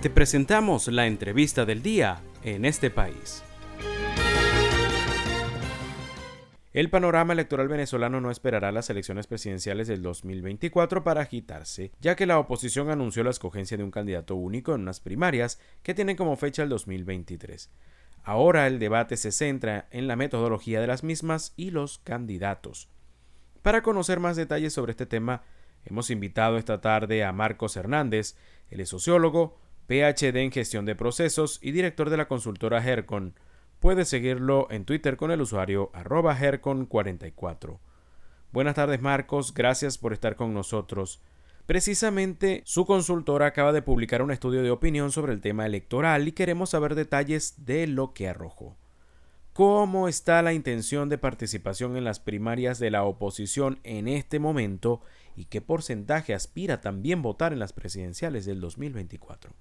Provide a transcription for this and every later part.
Te presentamos la entrevista del día en este país. El panorama electoral venezolano no esperará las elecciones presidenciales del 2024 para agitarse, ya que la oposición anunció la escogencia de un candidato único en unas primarias que tienen como fecha el 2023. Ahora el debate se centra en la metodología de las mismas y los candidatos. Para conocer más detalles sobre este tema, hemos invitado esta tarde a Marcos Hernández, el sociólogo, PhD en gestión de procesos y director de la consultora Hercon. Puede seguirlo en Twitter con el usuario arroba Hercon44. Buenas tardes Marcos, gracias por estar con nosotros. Precisamente su consultora acaba de publicar un estudio de opinión sobre el tema electoral y queremos saber detalles de lo que arrojó. ¿Cómo está la intención de participación en las primarias de la oposición en este momento y qué porcentaje aspira también votar en las presidenciales del 2024?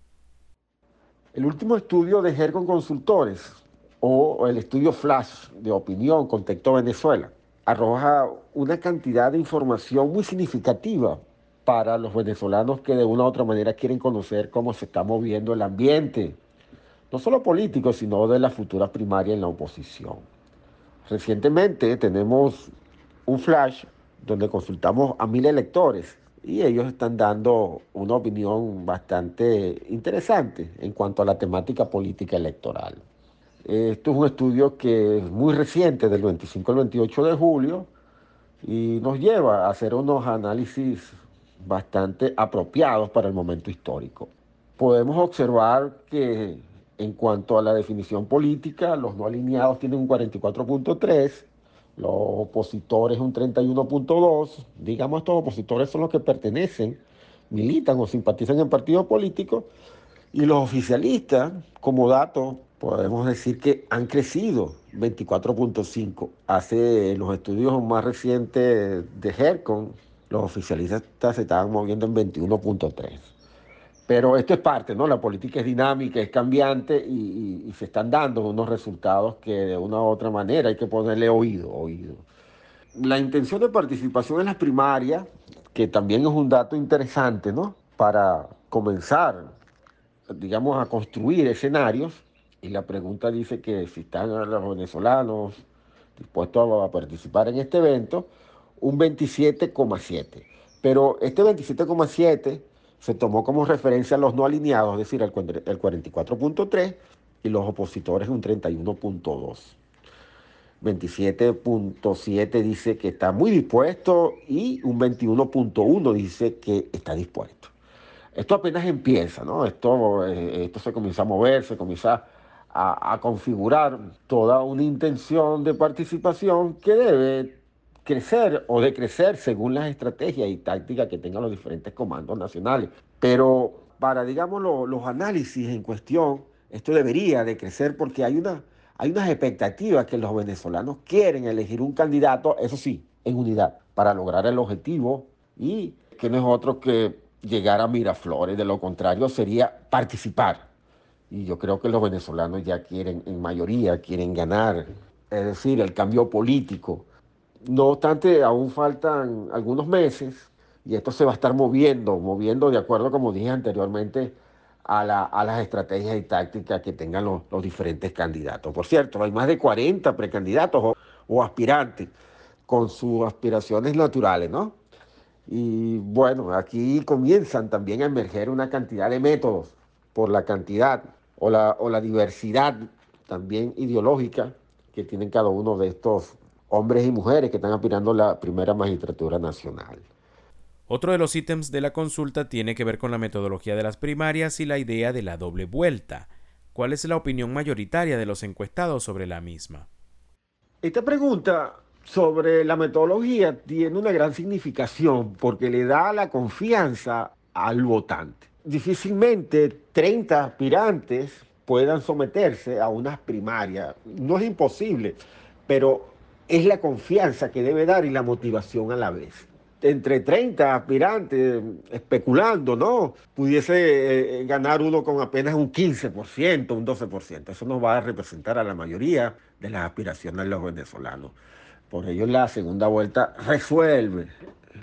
El último estudio de Gercon Consultores o el estudio Flash de opinión Contexto Venezuela arroja una cantidad de información muy significativa para los venezolanos que de una u otra manera quieren conocer cómo se está moviendo el ambiente, no solo político, sino de la futura primaria en la oposición. Recientemente tenemos un flash donde consultamos a mil electores y ellos están dando una opinión bastante interesante en cuanto a la temática política electoral. Esto es un estudio que es muy reciente, del 25 al 28 de julio, y nos lleva a hacer unos análisis bastante apropiados para el momento histórico. Podemos observar que en cuanto a la definición política, los no alineados tienen un 44.3, los opositores un 31.2, digamos estos opositores son los que pertenecen, militan o simpatizan en partidos políticos, y los oficialistas, como dato, podemos decir que han crecido 24.5. Hace los estudios más recientes de HERCON, los oficialistas se estaban moviendo en 21.3. Pero esto es parte, ¿no? La política es dinámica, es cambiante y, se están dando unos resultados que de una u otra manera hay que ponerle oído, oído. La intención de participación en las primarias, que también es un dato interesante, ¿no? Para comenzar, digamos, a construir escenarios. Y la pregunta dice que si están los venezolanos dispuestos a participar en este evento, un 27,7. Pero este 27,7 se tomó como referencia a los no alineados, es decir, el 44.3 y los opositores un 31.2. 27.7 dice que está muy dispuesto y un 21.1 dice que está dispuesto. Esto apenas empieza, ¿no? Esto, eh, esto se comienza a mover, se comienza a, a configurar toda una intención de participación que debe crecer o decrecer según las estrategias y tácticas que tengan los diferentes comandos nacionales. Pero para, digamos, los análisis en cuestión, esto debería de crecer porque hay, una, hay unas expectativas que los venezolanos quieren elegir un candidato, eso sí, en unidad, para lograr el objetivo y que no es otro que llegar a Miraflores, de lo contrario sería participar. Y yo creo que los venezolanos ya quieren, en mayoría, quieren ganar, es decir, el cambio político no obstante, aún faltan algunos meses y esto se va a estar moviendo, moviendo de acuerdo, como dije anteriormente, a, las estrategias y tácticas que tengan los, diferentes candidatos. Por cierto, hay más de 40 precandidatos o, aspirantes con sus aspiraciones naturales, ¿no? Y bueno, aquí comienzan también a emerger una cantidad de métodos por la cantidad o la, o la diversidad también ideológica que tienen cada uno de estos hombres y mujeres que están aspirando a la primera magistratura nacional. Otro de los ítems de la consulta tiene que ver con la metodología de las primarias y la idea de la doble vuelta. ¿Cuál es la opinión mayoritaria de los encuestados sobre la misma? Esta pregunta sobre la metodología tiene una gran significación porque le da la confianza al votante. Difícilmente 30 aspirantes puedan someterse a unas primarias. No es imposible, pero es la confianza que debe dar y la motivación a la vez. Entre 30 aspirantes, especulando, ¿no? Pudiese eh, ganar uno con apenas un 15%, un 12%. Eso nos va a representar a la mayoría de las aspiraciones de los venezolanos. Por ello la segunda vuelta resuelve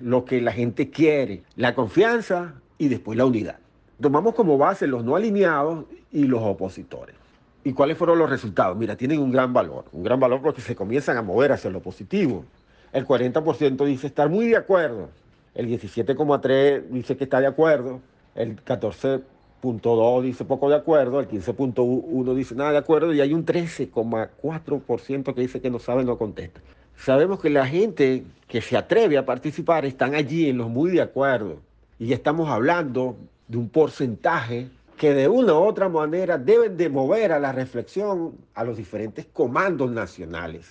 lo que la gente quiere, la confianza y después la unidad. Tomamos como base los no alineados y los opositores. ¿Y cuáles fueron los resultados? Mira, tienen un gran valor, un gran valor porque se comienzan a mover hacia lo positivo. El 40% dice estar muy de acuerdo, el 17,3% dice que está de acuerdo, el 14,2% dice poco de acuerdo, el 15,1% dice nada de acuerdo y hay un 13,4% que dice que no sabe, no contesta. Sabemos que la gente que se atreve a participar están allí en los muy de acuerdo y estamos hablando de un porcentaje que de una u otra manera deben de mover a la reflexión a los diferentes comandos nacionales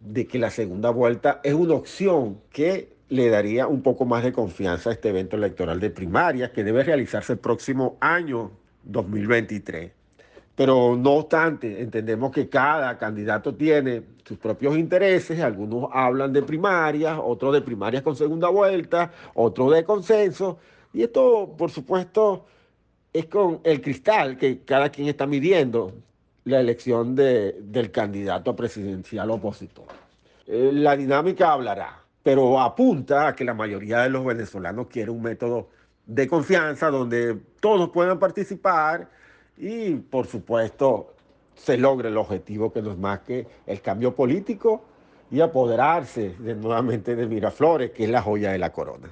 de que la segunda vuelta es una opción que le daría un poco más de confianza a este evento electoral de primarias que debe realizarse el próximo año 2023. Pero no obstante, entendemos que cada candidato tiene sus propios intereses, algunos hablan de primarias, otros de primarias con segunda vuelta, otros de consenso, y esto, por supuesto, es con el cristal que cada quien está midiendo la elección del candidato presidencial opositor. Eh, la dinámica hablará, pero apunta a que la mayoría de los venezolanos quiere un método de confianza donde todos puedan participar y, por supuesto, se logre el objetivo que no es más que el cambio político y apoderarse de, nuevamente de Miraflores, que es la joya de la corona.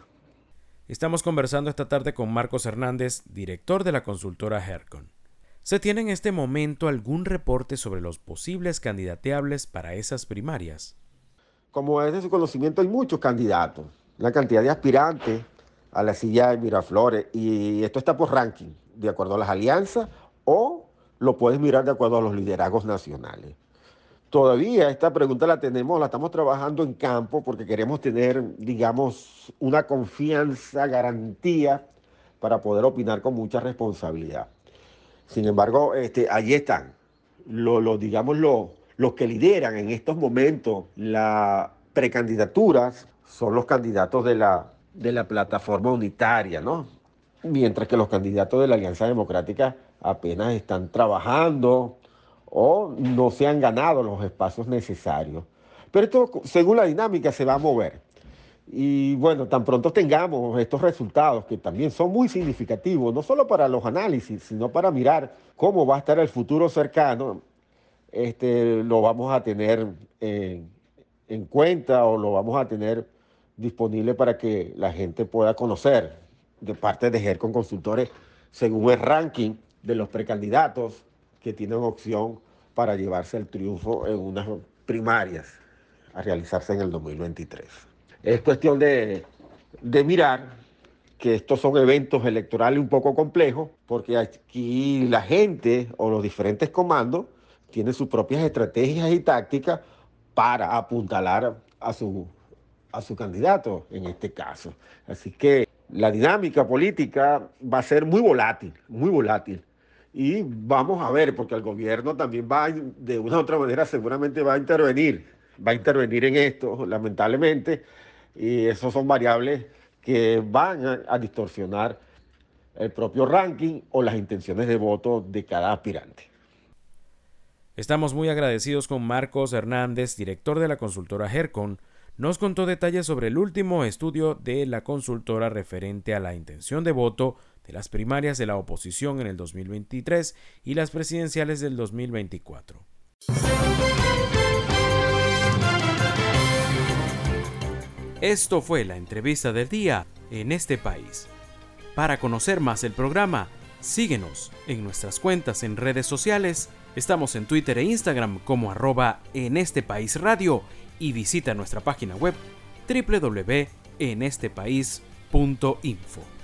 Estamos conversando esta tarde con Marcos Hernández, director de la consultora Hercon. ¿Se tiene en este momento algún reporte sobre los posibles candidateables para esas primarias? Como es de su conocimiento, hay muchos candidatos, la cantidad de aspirantes a la silla de Miraflores, y esto está por ranking, de acuerdo a las alianzas, o lo puedes mirar de acuerdo a los liderazgos nacionales. Todavía esta pregunta la tenemos, la estamos trabajando en campo porque queremos tener, digamos, una confianza, garantía para poder opinar con mucha responsabilidad. Sin embargo, este, allí están, los, digamos, los que lideran en estos momentos las precandidaturas son los candidatos de la, de la plataforma unitaria, ¿no? Mientras que los candidatos de la Alianza Democrática apenas están trabajando, o no se han ganado los espacios necesarios. Pero esto, según la dinámica, se va a mover. Y bueno, tan pronto tengamos estos resultados, que también son muy significativos, no solo para los análisis, sino para mirar cómo va a estar el futuro cercano, este, lo vamos a tener en, en cuenta o lo vamos a tener disponible para que la gente pueda conocer de parte de GERCON Consultores según el ranking de los precandidatos que tienen opción para llevarse el triunfo en unas primarias a realizarse en el 2023. Es cuestión de, de mirar que estos son eventos electorales un poco complejos, porque aquí la gente o los diferentes comandos tienen sus propias estrategias y tácticas para apuntalar a su, a su candidato en este caso. Así que la dinámica política va a ser muy volátil, muy volátil. Y vamos a ver, porque el gobierno también va, de una u otra manera, seguramente va a intervenir, va a intervenir en esto, lamentablemente, y esas son variables que van a, distorsionar el propio ranking o las intenciones de voto de cada aspirante. Estamos muy agradecidos con Marcos Hernández, director de la consultora Hercon, nos contó detalles sobre el último estudio de la consultora referente a la intención de voto de las primarias de la oposición en el 2023 y las presidenciales del 2024. Esto fue la entrevista del día en este país. Para conocer más el programa, síguenos en nuestras cuentas en redes sociales. Estamos en Twitter e Instagram como arroba en este país radio y visita nuestra página web www.enestepais.info.